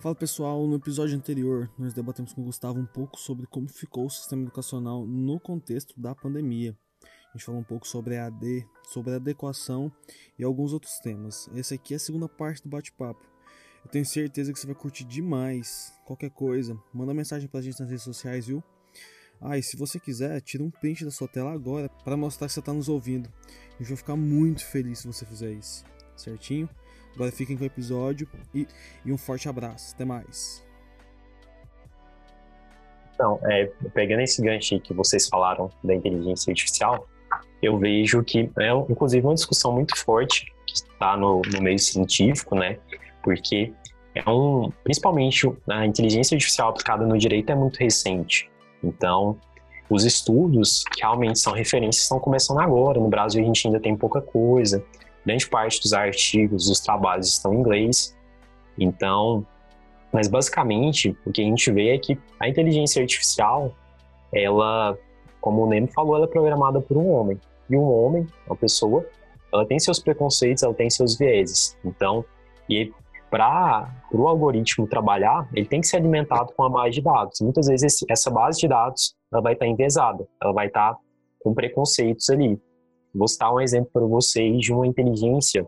Fala pessoal, no episódio anterior nós debatemos com o Gustavo um pouco sobre como ficou o sistema educacional no contexto da pandemia. A gente falou um pouco sobre a AD, sobre a adequação e alguns outros temas. Esse aqui é a segunda parte do bate-papo. Eu tenho certeza que você vai curtir demais. Qualquer coisa, manda mensagem pra gente nas redes sociais, viu? Ah, e se você quiser, tira um print da sua tela agora para mostrar que você está nos ouvindo. A gente vai ficar muito feliz se você fizer isso, certinho? Agora fiquem com o episódio e, e um forte abraço. Até mais. Então, é, pegando esse gancho que vocês falaram da inteligência artificial, eu vejo que é, inclusive, uma discussão muito forte que está no, no meio científico, né? Porque é um, principalmente a inteligência artificial aplicada no direito é muito recente. Então, os estudos que realmente são referências estão começando agora. No Brasil, a gente ainda tem pouca coisa grande parte dos artigos, dos trabalhos estão em inglês. Então, mas basicamente o que a gente vê é que a inteligência artificial, ela, como o Nemo falou, ela é programada por um homem. E um homem, uma pessoa, ela tem seus preconceitos, ela tem seus vieses. Então, e para o algoritmo trabalhar, ele tem que ser alimentado com a base de dados. Muitas vezes esse, essa base de dados ela vai estar enviesada, ela vai estar com preconceitos ali. Vou citar um exemplo para vocês de uma inteligência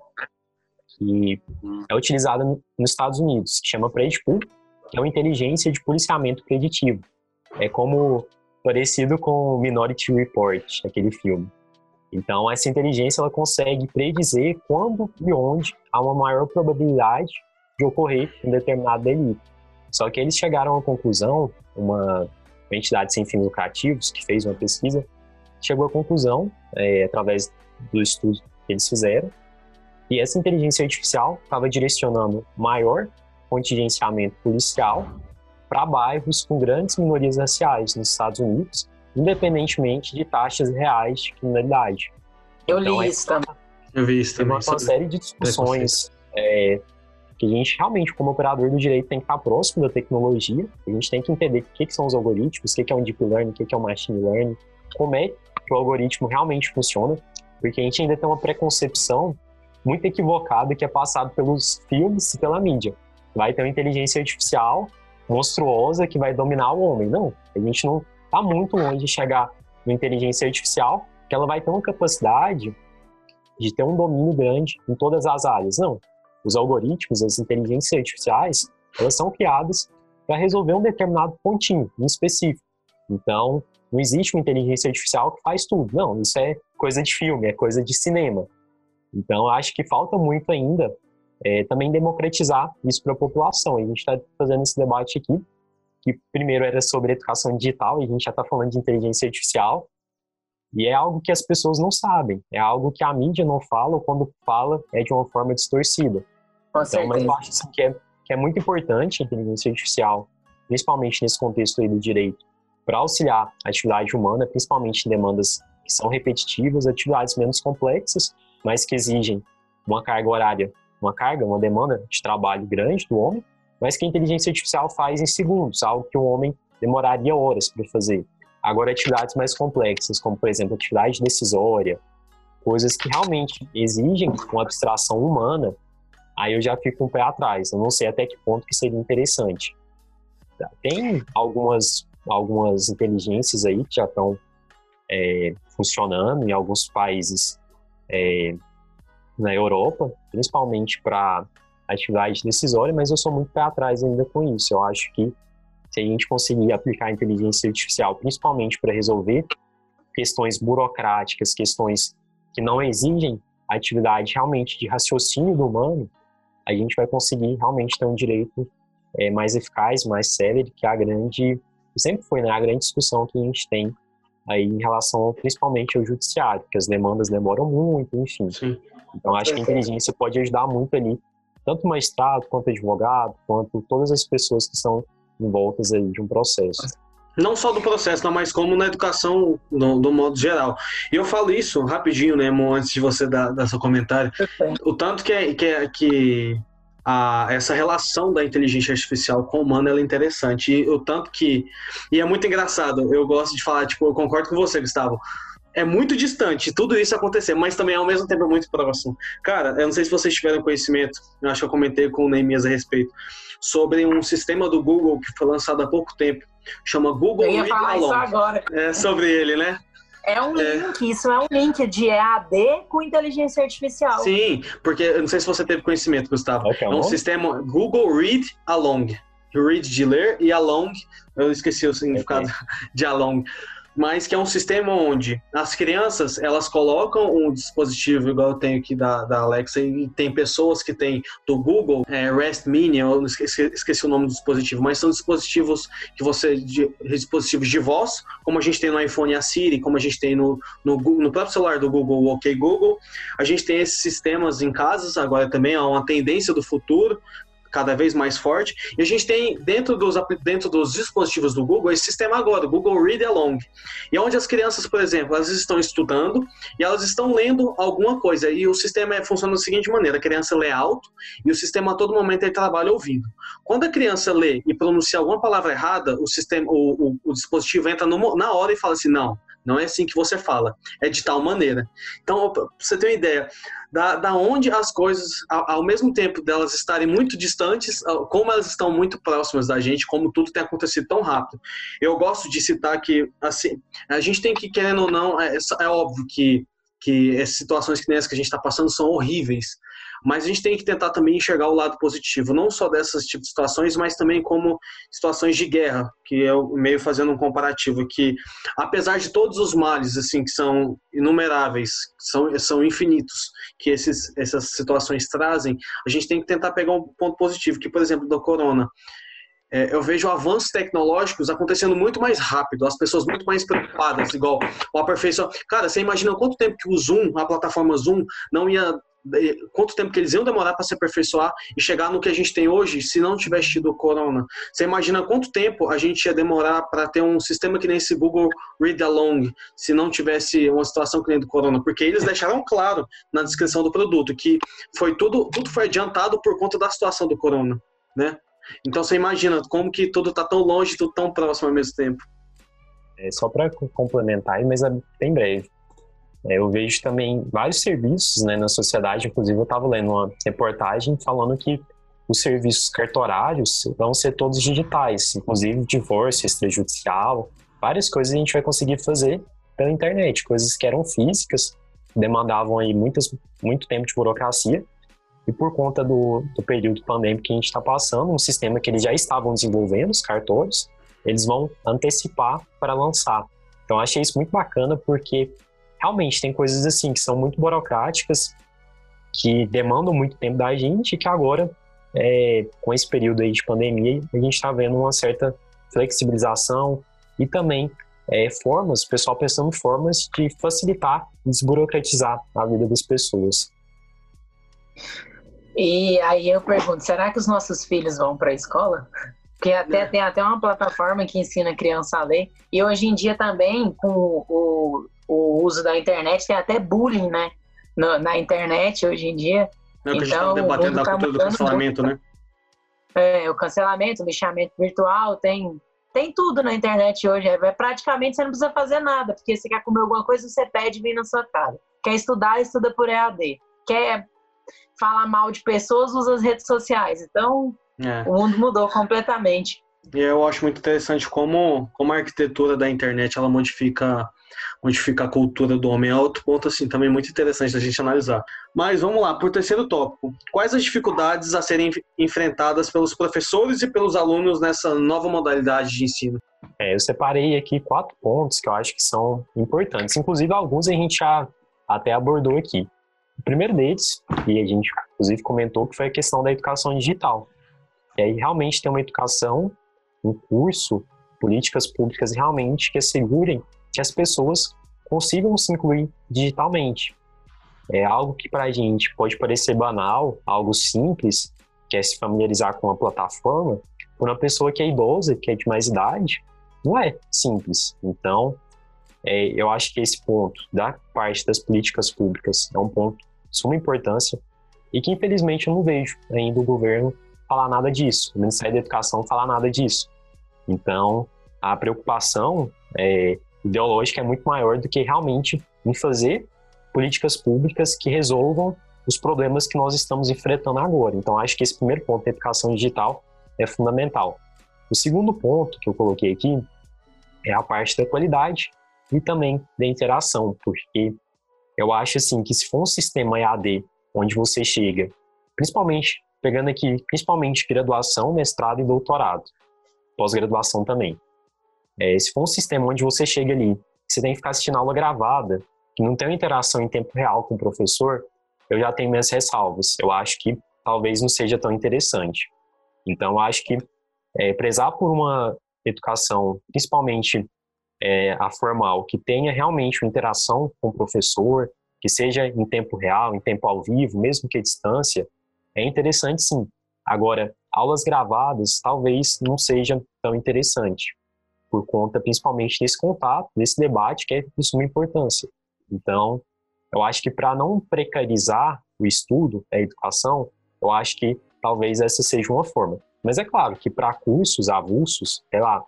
que é utilizada nos Estados Unidos, que chama Predpool, que é uma inteligência de policiamento preditivo. É como parecido com Minority Report, aquele filme. Então, essa inteligência ela consegue predizer quando e onde há uma maior probabilidade de ocorrer um determinado delito. Só que eles chegaram à conclusão, uma entidade sem fins lucrativos que fez uma pesquisa, chegou à conclusão, é, através do estudo que eles fizeram, que essa inteligência artificial estava direcionando maior contingenciamento policial para bairros com grandes minorias raciais nos Estados Unidos, independentemente de taxas reais de criminalidade. Eu então, li isso também. Eu vi isso também. Tem uma, uma série de discussões é, que a gente realmente, como operador do direito, tem que estar próximo da tecnologia. A gente tem que entender o que, que são os algoritmos, o que, que é um deep learning, o que, que é um machine learning, como é que o algoritmo realmente funciona, porque a gente ainda tem uma preconcepção muito equivocada que é passada pelos filmes e pela mídia. Vai ter uma inteligência artificial monstruosa que vai dominar o homem. Não, a gente não está muito longe de chegar na inteligência artificial, que ela vai ter uma capacidade de ter um domínio grande em todas as áreas. Não, os algoritmos, as inteligências artificiais, elas são criadas para resolver um determinado pontinho, em específico. Então, não existe uma inteligência artificial que faz tudo. Não, isso é coisa de filme, é coisa de cinema. Então, acho que falta muito ainda é, também democratizar isso para a população. A gente está fazendo esse debate aqui, que primeiro era sobre educação digital, e a gente já está falando de inteligência artificial, e é algo que as pessoas não sabem, é algo que a mídia não fala, ou quando fala é de uma forma distorcida. Com então, mas eu acho assim, que, é, que é muito importante a inteligência artificial, principalmente nesse contexto aí do direito, para auxiliar a atividade humana, principalmente em demandas que são repetitivas, atividades menos complexas, mas que exigem uma carga horária, uma carga, uma demanda de trabalho grande do homem, mas que a inteligência artificial faz em segundos, algo que o homem demoraria horas para fazer. Agora, atividades mais complexas, como, por exemplo, atividade decisória, coisas que realmente exigem uma abstração humana, aí eu já fico um pé atrás. Eu não sei até que ponto que seria interessante. Tem algumas algumas inteligências aí que já estão é, funcionando em alguns países é, na Europa, principalmente para atividade decisória, mas eu sou muito pé atrás ainda com isso. Eu acho que se a gente conseguir aplicar a inteligência artificial, principalmente para resolver questões burocráticas, questões que não exigem atividade realmente de raciocínio do humano, a gente vai conseguir realmente ter um direito é, mais eficaz, mais sério, que é a grande sempre foi né, a grande discussão que a gente tem aí em relação principalmente ao judiciário, porque as demandas demoram muito, enfim. Sim. Então acho que a inteligência pode ajudar muito ali, tanto o magistrado, quanto o advogado, quanto todas as pessoas que são envoltas aí de um processo. Não só do processo, não, mas como na educação do, do modo geral. E eu falo isso rapidinho, né, Mo, antes de você dar, dar seu comentário. O tanto que, é, que, é, que a, essa relação da inteligência artificial com o humano é interessante. E o tanto que. E é muito engraçado, eu gosto de falar, tipo, eu concordo com você, Gustavo. é muito distante tudo isso acontecer, mas também ao mesmo tempo é muito próximo. Cara, eu não sei se vocês tiveram conhecimento, eu acho que eu comentei com o Neemias a respeito, sobre um sistema do Google que foi lançado há pouco tempo, chama Google eu ia falar isso agora. É sobre ele, né? É um É. link, isso é um link de EAD com inteligência artificial. Sim, porque eu não sei se você teve conhecimento, Gustavo. É É um sistema Google Read Along. Read de ler e along, eu esqueci o significado de along. Mas que é um sistema onde as crianças, elas colocam um dispositivo, igual eu tenho aqui da, da Alexa, e tem pessoas que têm do Google, é, Rest Mini, eu esqueci, esqueci o nome do dispositivo, mas são dispositivos que você, de, dispositivos de voz, como a gente tem no iPhone a Siri, como a gente tem no, no, no próprio celular do Google, o OK Google, a gente tem esses sistemas em casas, agora também há uma tendência do futuro, cada vez mais forte. E a gente tem dentro dos, dentro dos dispositivos do Google esse sistema agora, o Google Read Along. E é onde as crianças, por exemplo, elas estão estudando e elas estão lendo alguma coisa. E o sistema é- funciona da seguinte maneira: a criança lê alto e o sistema a todo momento ele trabalha ouvindo. Quando a criança lê e pronuncia alguma palavra errada, o sistema, o, o- o dispositivo entra no na hora e fala assim: não. Não é assim que você fala, é de tal maneira. Então, pra você ter uma ideia, da, da onde as coisas, ao, mesmo tempo delas estarem muito distantes, ao- como elas estão muito próximas da gente, como tudo tem acontecido tão rápido. Eu gosto de citar que, assim, a gente tem que, querendo ou não, é, é óbvio que, que essas situações que que a gente está passando são horríveis, mas a gente tem que tentar também enxergar o lado positivo, não só dessas tipos de situações, mas também como situações de guerra, que eu meio fazendo um comparativo, que apesar de todos os males, assim, que são inumeráveis, são, são infinitos, que esses, essas situações trazem, a gente tem que tentar pegar um ponto positivo, que, por exemplo, do corona. É, eu vejo avanços tecnológicos acontecendo muito mais rápido, as pessoas muito mais preocupadas, igual o aperfeiçoamento. Cara, você imagina quanto tempo que o Zoom, a plataforma Zoom, não ia. Quanto tempo que eles iam demorar para se aperfeiçoar e chegar no que a gente tem hoje se não tivesse tido o corona? Você imagina quanto tempo a gente ia demorar para ter um sistema que nem esse Google Read Along, se não tivesse uma situação que nem do corona? Porque eles deixaram claro na descrição do produto que foi tudo, tudo foi adiantado por conta da situação do corona, né? Então você imagina como que tudo está tão longe tudo tão próximo ao mesmo tempo. É, só para complementar, mas é bem breve. É, eu vejo também vários serviços né, na sociedade, inclusive eu estava lendo uma reportagem falando que os serviços cartorários vão ser todos digitais, inclusive divórcio extrajudicial, várias coisas a gente vai conseguir fazer pela internet, coisas que eram físicas, demandavam aí muitas, muito tempo de burocracia, e por conta do, do período pandêmico que a gente está passando, um sistema que eles já estavam desenvolvendo, os cartórios, eles vão antecipar para lançar. Então, achei isso muito bacana, porque realmente tem coisas assim que são muito burocráticas, que demandam muito tempo da gente, e que agora, é, com esse período aí de pandemia, a gente está vendo uma certa flexibilização e também é, formas, o pessoal pensando em formas de facilitar, desburocratizar a vida das pessoas. E aí eu pergunto, será que os nossos filhos vão para a escola? Porque até, É. tem até uma plataforma que ensina a criança a ler. E hoje em dia também, com o, o uso da internet, tem até bullying, né? Na, na internet, hoje em dia. É o que a gente Então, estava debatendo da mundo tá cultura do cancelamento, né? É, o cancelamento, o lixamento virtual, tem, tem tudo na internet hoje. É, praticamente você não precisa fazer nada, porque você quer comer alguma coisa, você pede e vem na sua cara. Quer estudar, estuda por EAD. Quer falar mal de pessoas, usa as redes sociais. Então, É. o mundo mudou completamente. E eu acho muito interessante como, como a arquitetura da internet ela modifica, modifica a cultura do homem. É outro ponto assim também muito interessante da gente analisar. Mas vamos lá, por terceiro tópico. Quais as dificuldades a serem enf- enfrentadas pelos professores e pelos alunos nessa nova modalidade de ensino? É, eu separei aqui quatro pontos que eu acho que são importantes. Inclusive, alguns a gente já até abordou aqui. O primeiro deles, e a gente inclusive comentou, que foi a questão da educação digital. E aí realmente tem uma educação, um curso, políticas públicas realmente que assegurem que as pessoas consigam se incluir digitalmente. É algo que para a gente pode parecer banal, algo simples, que é se familiarizar com uma plataforma, por uma pessoa que é idosa, que é de mais idade, não é simples. Então, é, eu acho que esse ponto da parte das políticas públicas é um ponto de suma importância e que, infelizmente, eu não vejo ainda o governo falar nada disso, o Ministério da Educação falar nada disso. Então, a preocupação é, ideológica é muito maior do que realmente em fazer políticas públicas que resolvam os problemas que nós estamos enfrentando agora. Então, acho que esse primeiro ponto educação digital é fundamental. O segundo ponto que eu coloquei aqui é a parte da qualidade e também da interação, porque eu acho assim que se for um sistema EAD onde você chega, principalmente pegando aqui, principalmente graduação, mestrado e doutorado, pós-graduação também. É, se for um sistema onde você chega ali, você tem que ficar assistindo aula gravada, que não tem uma interação em tempo real com o professor, eu já tenho minhas ressalvas. Eu acho que talvez não seja tão interessante. Então, eu acho que é, prezar por uma educação, principalmente é, a formal, que tenha realmente uma interação com o professor, que seja em tempo real, em tempo ao vivo, mesmo que à distância, é interessante sim. Agora, aulas gravadas talvez não seja tão interessante, por conta principalmente desse contato, desse debate que é de suma importância. Então, eu acho que para não precarizar o estudo, a educação, eu acho que talvez essa seja uma forma. Mas é claro que para cursos avulsos, sei lá,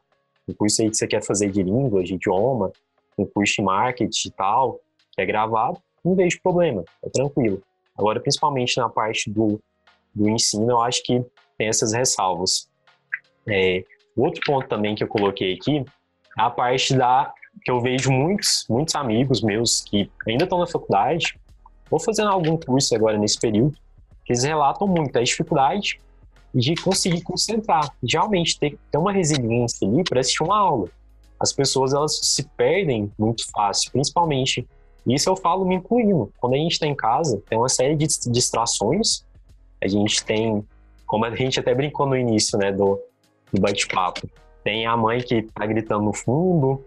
um curso aí que você quer fazer de língua, de idioma, um curso de marketing e tal, que é gravado, não vejo problema, é tranquilo. Agora, principalmente na parte do, do ensino, eu acho que tem essas ressalvas. É, outro ponto também que eu coloquei aqui é a parte da que eu vejo muitos, muitos amigos meus que ainda estão na faculdade ou fazendo algum curso agora nesse período, que eles relatam muito a dificuldade de conseguir concentrar, de realmente ter, ter uma resiliência ali para assistir uma aula. As pessoas elas se perdem muito fácil, principalmente. Isso eu falo me incluindo. Quando a gente está em casa, tem uma série de distrações. A gente tem, como a gente até brincou no início, né, do, do bate-papo, tem a mãe que está gritando no fundo,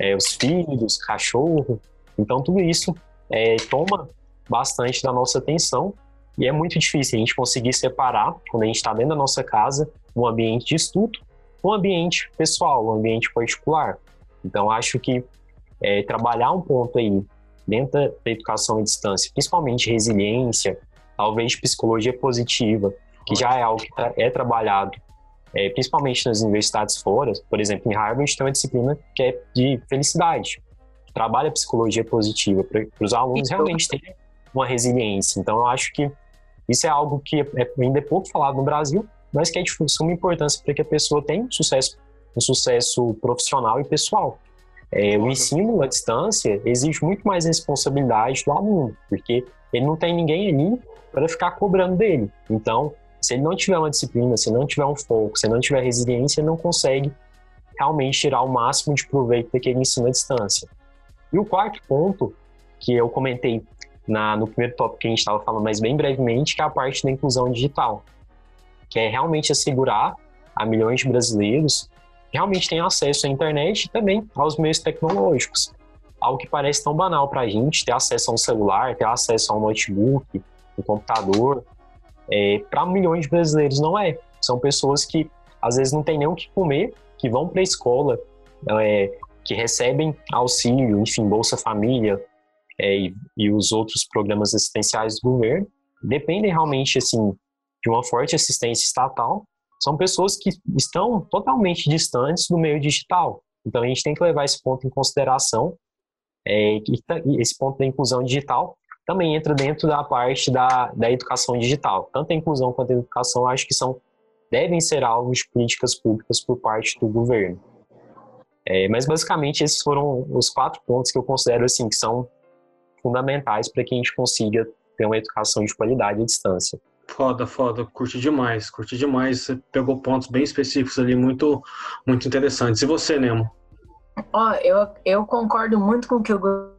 é, os filhos, cachorro. Então, tudo isso é, toma bastante da nossa atenção e é muito difícil a gente conseguir separar, quando a gente está dentro da nossa casa, um ambiente de estudo, um ambiente pessoal, um ambiente particular. Então, acho que é, trabalhar um ponto aí dentro da educação à distância, principalmente resiliência, talvez psicologia positiva, que já é algo que tá, é trabalhado é, principalmente nas universidades fora, por exemplo, em Harvard tem uma disciplina que é de felicidade, trabalha psicologia positiva para os alunos realmente terem uma resiliência. Então, eu acho que isso é algo que é, ainda é pouco falado no Brasil, mas que é de suma importância para que a pessoa tenha um sucesso, um sucesso profissional e pessoal. É, o ensino à distância exige muito mais responsabilidade do aluno, porque ele não tem ninguém ali para ficar cobrando dele. Então, se ele não tiver uma disciplina, se não tiver um foco, se não tiver resiliência, ele não consegue realmente tirar o máximo de proveito daquele ensino à distância. E o quarto ponto, que eu comentei na, no primeiro tópico que a gente estava falando, mas bem brevemente, que é a parte da inclusão digital, que é realmente assegurar a milhões de brasileiros que realmente têm acesso à internet e também aos meios tecnológicos. Algo que parece tão banal para a gente, ter acesso a um celular, ter acesso a um notebook, um computador, é, para milhões de brasileiros não é. São pessoas que às vezes não têm nem o que comer, que vão para a escola, é, que recebem auxílio, enfim, Bolsa Família é, e, e, os outros programas assistenciais do governo, dependem realmente assim de uma forte assistência estatal. São pessoas que estão totalmente distantes do meio digital. Então a gente tem que levar esse ponto em consideração, é, esse ponto da inclusão digital também entra dentro da parte da, da educação digital. Tanto a inclusão quanto a educação, acho que são devem ser alvos de políticas públicas por parte do governo. É, mas basicamente esses foram os quatro pontos que eu considero assim que são fundamentais para que a gente consiga ter uma educação de qualidade à distância. Foda, foda, curti demais, curti demais. Você pegou pontos bem específicos ali, muito, muito interessantes. E você, Nemo? Ó, oh, eu, eu concordo muito com o que o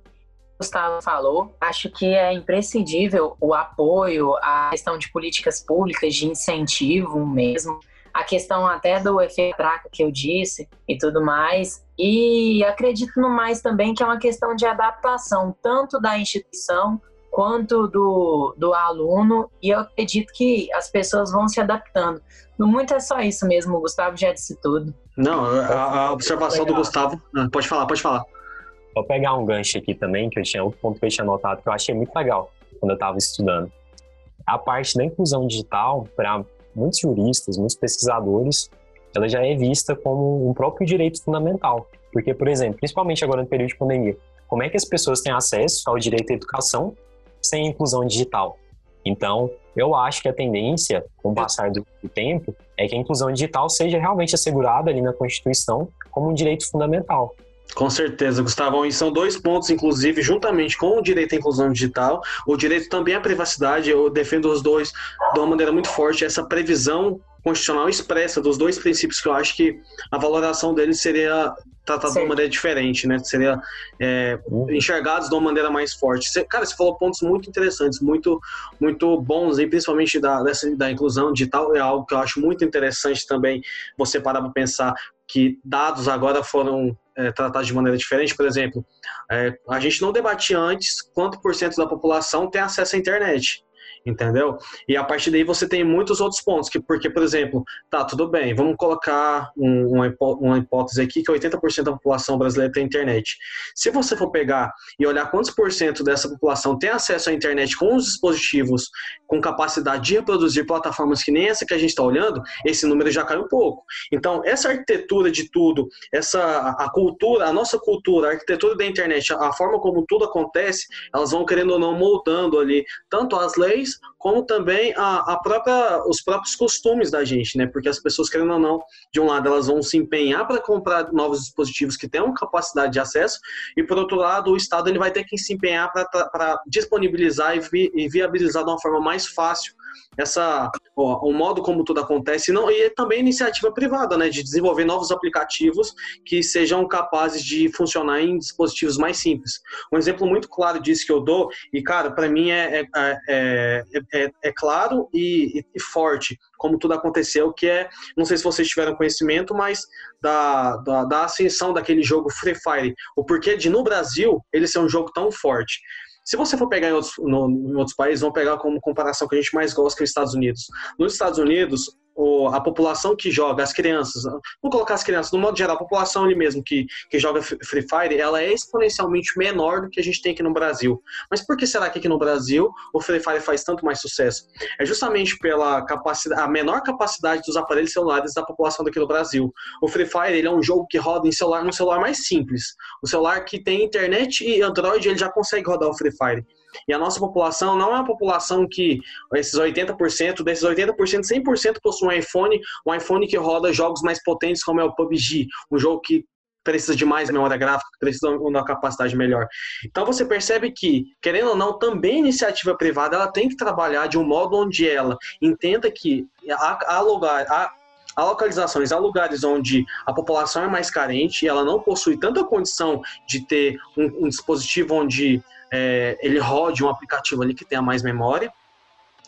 Gustavo falou, acho que é imprescindível o apoio à questão de políticas públicas de incentivo mesmo, a questão até do efeito traca que eu disse e tudo mais. E acredito no mais também que é uma questão de adaptação, tanto da instituição quanto do, do aluno, e eu acredito que as pessoas vão se adaptando. No muito é só isso mesmo, o Gustavo já disse tudo. Não, a, a observação do Gustavo. Ah, pode falar, pode falar. Vou pegar um gancho aqui também, que eu tinha outro ponto que eu tinha notado que eu achei muito legal quando eu estava estudando. A parte da inclusão digital, para muitos juristas, muitos pesquisadores, ela já é vista como um próprio direito fundamental. Porque, por exemplo, principalmente agora no período de pandemia, como é que as pessoas têm acesso ao direito à educação sem inclusão digital? Então, eu acho que a tendência, com o passar do tempo, é que a inclusão digital seja realmente assegurada ali na Constituição como um direito fundamental. Com certeza, Gustavo. E são dois pontos, inclusive, juntamente com o direito à inclusão digital, o direito também à privacidade. Eu defendo os dois de uma maneira muito forte, essa previsão constitucional expressa dos dois princípios que eu acho que a valoração deles seria tratada de uma maneira diferente, né? Seria é, enxergados de uma maneira mais forte. Você, cara, você falou pontos muito interessantes, muito, muito bons, e principalmente da, dessa, da inclusão digital, é algo que eu acho muito interessante também você parar para pensar que dados agora foram é, tratados de maneira diferente. Por exemplo, é, a gente não debatia antes quanto por cento da população tem acesso à internet entendeu? E a partir daí você tem muitos outros pontos, que porque, por exemplo, tá, tudo bem, vamos colocar um, uma, uma hipótese aqui que 80% da população brasileira tem internet. Se você for pegar e olhar quantos por cento dessa população tem acesso à internet com os dispositivos com capacidade de reproduzir plataformas que nem essa que a gente está olhando, esse número já cai um pouco. Então, essa arquitetura de tudo, essa a cultura, a nossa cultura, a arquitetura da internet, a forma como tudo acontece, elas vão querendo ou não moldando ali tanto as leis como também a, a própria, os próprios costumes da gente, né? Porque as pessoas, querendo ou não, de um lado elas vão se empenhar para comprar novos dispositivos que tenham capacidade de acesso, e por outro lado, o Estado ele vai ter que se empenhar para disponibilizar e, vi, e viabilizar de uma forma mais fácil essa ó, o modo como tudo acontece não e também iniciativa privada, né, de desenvolver novos aplicativos que sejam capazes de funcionar em dispositivos mais simples. Um exemplo muito claro disso que eu dou e cara, para mim é é, é, é, é, claro e, e, forte como tudo aconteceu, que é não sei se vocês tiveram conhecimento, mas da, da, da ascensão daquele jogo Free Fire, o porquê de no Brasil ele ser um jogo tão forte. Se você for pegar em outros, no, em outros países, vamos pegar como comparação que a gente mais gosta, que é os Estados Unidos. Nos Estados Unidos, a população que joga, as crianças, vamos colocar as crianças, no modo geral, a população ali mesmo que, que joga Free Fire, ela é exponencialmente menor do que a gente tem aqui no Brasil. Mas por que será que aqui no Brasil o Free Fire faz tanto mais sucesso? É justamente pela capacidade, a menor capacidade dos aparelhos celulares da população daqui do Brasil. O Free Fire ele é um jogo que roda em celular, num celular mais simples. O celular que tem internet e Android, ele já consegue rodar o Free Fire. E a nossa população não é uma população que esses 80%, desses 80%, 100% possui um iPhone, um iPhone que roda jogos mais potentes como é o PUBG, um jogo que precisa de mais memória gráfica, precisa de uma capacidade melhor. Então você percebe que, querendo ou não, também a iniciativa privada ela tem que trabalhar de um modo onde ela entenda que há, há lugar, há, há localizações, há lugares onde a população é mais carente e ela não possui tanta condição de ter um, um dispositivo onde é, ele rode um aplicativo ali que tenha mais memória.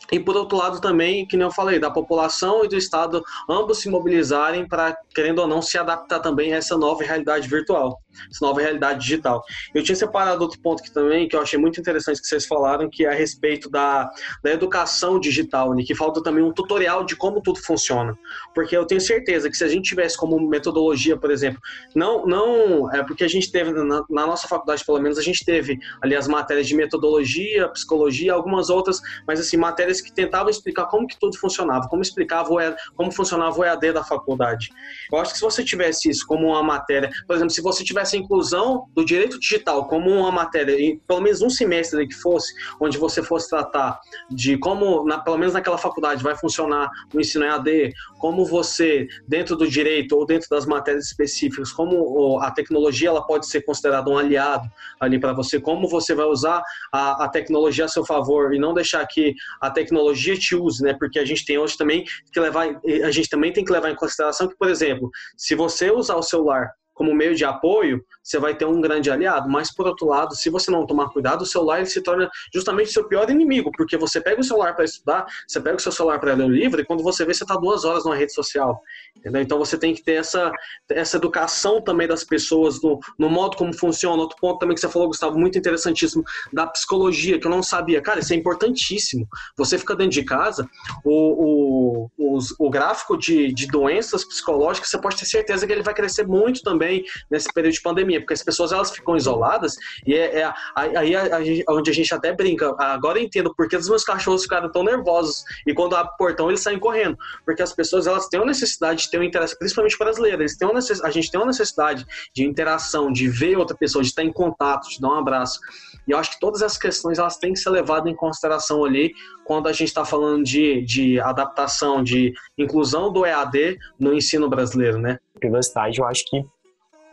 E por outro lado também, que nem eu falei, da população e do Estado ambos se mobilizarem para, querendo ou não, se adaptar também a essa nova realidade virtual essa nova realidade digital. Eu tinha separado outro ponto aqui também, que eu achei muito interessante que vocês falaram, que é a respeito da, da educação digital, né, que falta também um tutorial de como tudo funciona. Porque eu tenho certeza que se a gente tivesse como metodologia, por exemplo, não, não é porque a gente teve, na, na nossa faculdade pelo menos, a gente teve ali as matérias de metodologia, psicologia, algumas outras, mas assim, matérias que tentavam explicar como que tudo funcionava, como explicava o EAD, como funcionava o EAD da faculdade. Eu acho que se você tivesse isso como uma matéria, por exemplo, se você tivesse essa inclusão do direito digital como uma matéria, em pelo menos um semestre que fosse, onde você fosse tratar de como, na, pelo menos naquela faculdade, vai funcionar o ensino EAD, como você, dentro do direito ou dentro das matérias específicas, como a tecnologia ela pode ser considerada um aliado ali para você, como você vai usar a, a, tecnologia a seu favor e não deixar que a tecnologia te use, né? Porque a gente tem hoje também que levar, a gente também tem que levar em consideração que, por exemplo, se você usar o celular como meio de apoio, você vai ter um grande aliado. Mas, por outro lado, se você não tomar cuidado, o celular ele se torna justamente seu pior inimigo, porque você pega o celular para estudar, você pega o seu celular para ler um livro, e quando você vê, você está duas horas numa rede social. Entendeu? Então, você tem que ter essa, essa educação também das pessoas no, no modo como funciona. Outro ponto também que você falou, Gustavo, muito interessantíssimo, da psicologia, que eu não sabia. Cara, isso é importantíssimo. Você fica dentro de casa, o, o, os, o gráfico de, de doenças psicológicas, você pode ter certeza que ele vai crescer muito também nesse período de pandemia, porque as pessoas elas ficam isoladas e é, é aí onde a gente até brinca. Agora eu entendo por que os meus cachorros ficaram tão nervosos e quando abre o portão eles saem correndo, porque as pessoas elas têm uma necessidade de ter um interesse, principalmente brasileiras, têm uma a gente tem uma necessidade de interação, de ver outra pessoa, de estar em contato, de dar um abraço. E eu acho que todas essas questões elas têm que ser levadas em consideração ali quando a gente está falando de, de adaptação, de inclusão do EAD no ensino brasileiro, né? Privacidade, eu acho que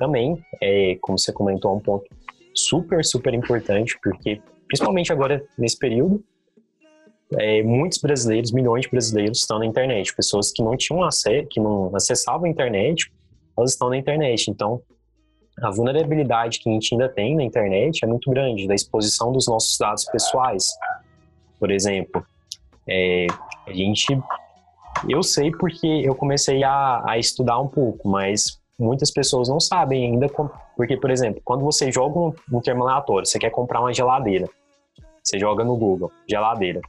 também, é, como você comentou, um ponto super, super importante, porque principalmente agora nesse período, é, muitos brasileiros, milhões de brasileiros estão na internet, pessoas que não tinham acesso, que não acessavam a internet, elas estão na internet. Então, a vulnerabilidade que a gente ainda tem na internet é muito grande, da exposição dos nossos dados pessoais. Por exemplo, é, a gente. Eu sei porque eu comecei a, a estudar um pouco, mas muitas pessoas não sabem ainda. Como, porque, por exemplo, quando você joga um, um termo aleatório, você quer comprar uma geladeira, você joga no Google, geladeira.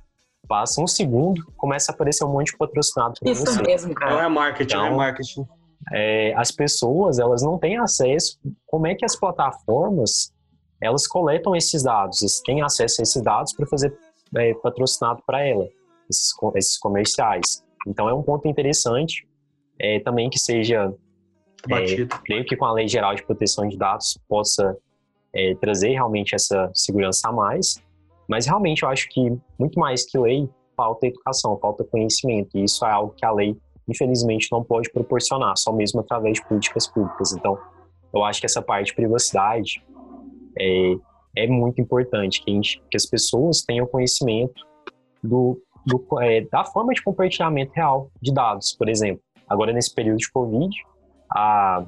Passa um segundo, começa a aparecer um monte de patrocinado para você. Isso mesmo, cara. Não é marketing, então, é marketing é, as pessoas elas não têm acesso. Como é que as plataformas elas coletam esses dados? Eles têm acesso a esses dados para fazer é, patrocinado para ela, esses, esses, comerciais. Então é um ponto interessante é, também que seja é, creio que com a Lei Geral de Proteção de Dados possa é, trazer realmente essa segurança a mais. Mas realmente eu acho que muito mais que lei falta educação, falta conhecimento. E isso é algo que a lei infelizmente não pode proporcionar, só mesmo através de políticas públicas. Então, eu acho que essa parte de privacidade é, é muito importante, que, gente, que, as pessoas tenham conhecimento do, do é, da forma de compartilhamento real de dados. Por exemplo, agora nesse período de Covid, a,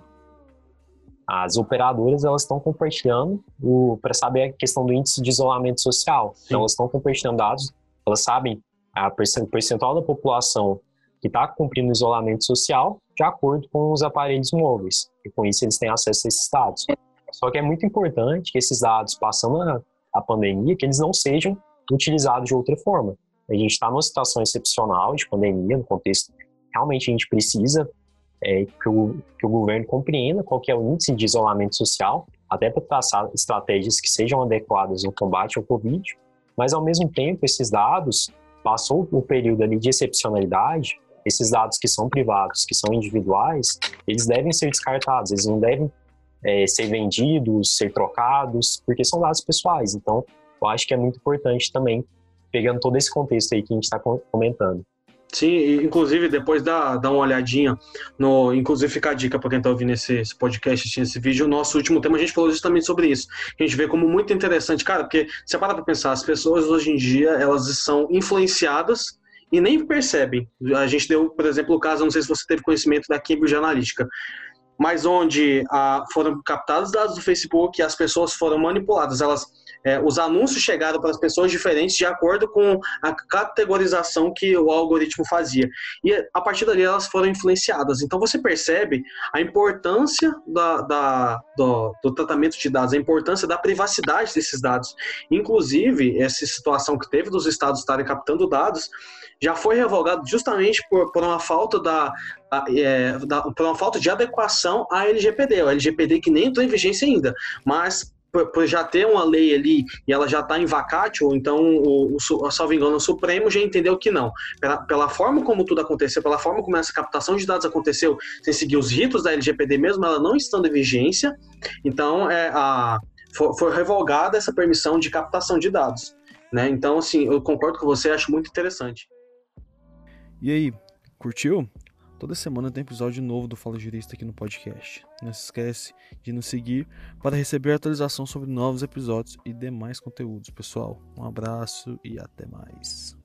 as operadoras elas estão compartilhando para saber a questão do índice de isolamento social. Sim. Então, elas estão compartilhando dados, elas sabem a percentual da população que está cumprindo isolamento social de acordo com os aparelhos móveis. E com isso eles têm acesso a esses dados. Só que é muito importante que esses dados, passando a, a pandemia, que eles não sejam utilizados de outra forma. A gente está numa situação excepcional de pandemia, no contexto realmente a gente precisa é, que, o, que o governo compreenda qual é o índice de isolamento social, até para traçar estratégias que sejam adequadas no combate ao Covid, mas ao mesmo tempo esses dados passou o período ali de excepcionalidade, esses dados que são privados, que são individuais, eles devem ser descartados, eles não devem é, ser vendidos, ser trocados, porque são dados pessoais. Então, eu acho que é muito importante também, pegando todo esse contexto aí que a gente está comentando. Sim, inclusive depois dá, dá uma olhadinha no. Inclusive fica a dica para quem está ouvindo esse, esse podcast, esse vídeo. O nosso último tema a gente falou justamente sobre isso. A gente vê como muito interessante, cara, porque você para para pensar, as pessoas hoje em dia elas são influenciadas e nem percebem. A gente deu, por exemplo, o caso, não sei se você teve conhecimento da Cambridge Analytica, mas onde ah, foram captados dados do Facebook e as pessoas foram manipuladas. Elas é, os anúncios chegaram para as pessoas diferentes de acordo com a categorização que o algoritmo fazia. E a partir dali elas foram influenciadas. Então você percebe a importância da, da do, do, tratamento de dados, a importância da privacidade desses dados. Inclusive, essa situação que teve dos estados estarem captando dados já foi revogado justamente por, por uma falta da, é, da, por uma falta de adequação à LGPD, o LGPD que nem entrou em vigência ainda, mas por, já ter uma lei ali e ela já está em vacatio, então, o, o, salvo engano, o Supremo já entendeu que não. Pela, pela, forma como tudo aconteceu, pela forma como essa captação de dados aconteceu, sem seguir os ritos da LGPD mesmo, ela não estando em vigência, então é, a, foi, foi revogada essa permissão de captação de dados. Né? Então, assim, eu concordo com você, acho muito interessante. E aí, curtiu? Toda semana tem episódio novo do Fala Jurista aqui no podcast. Não se esquece de nos seguir para receber atualização sobre novos episódios e demais conteúdos, pessoal. Um abraço e até mais.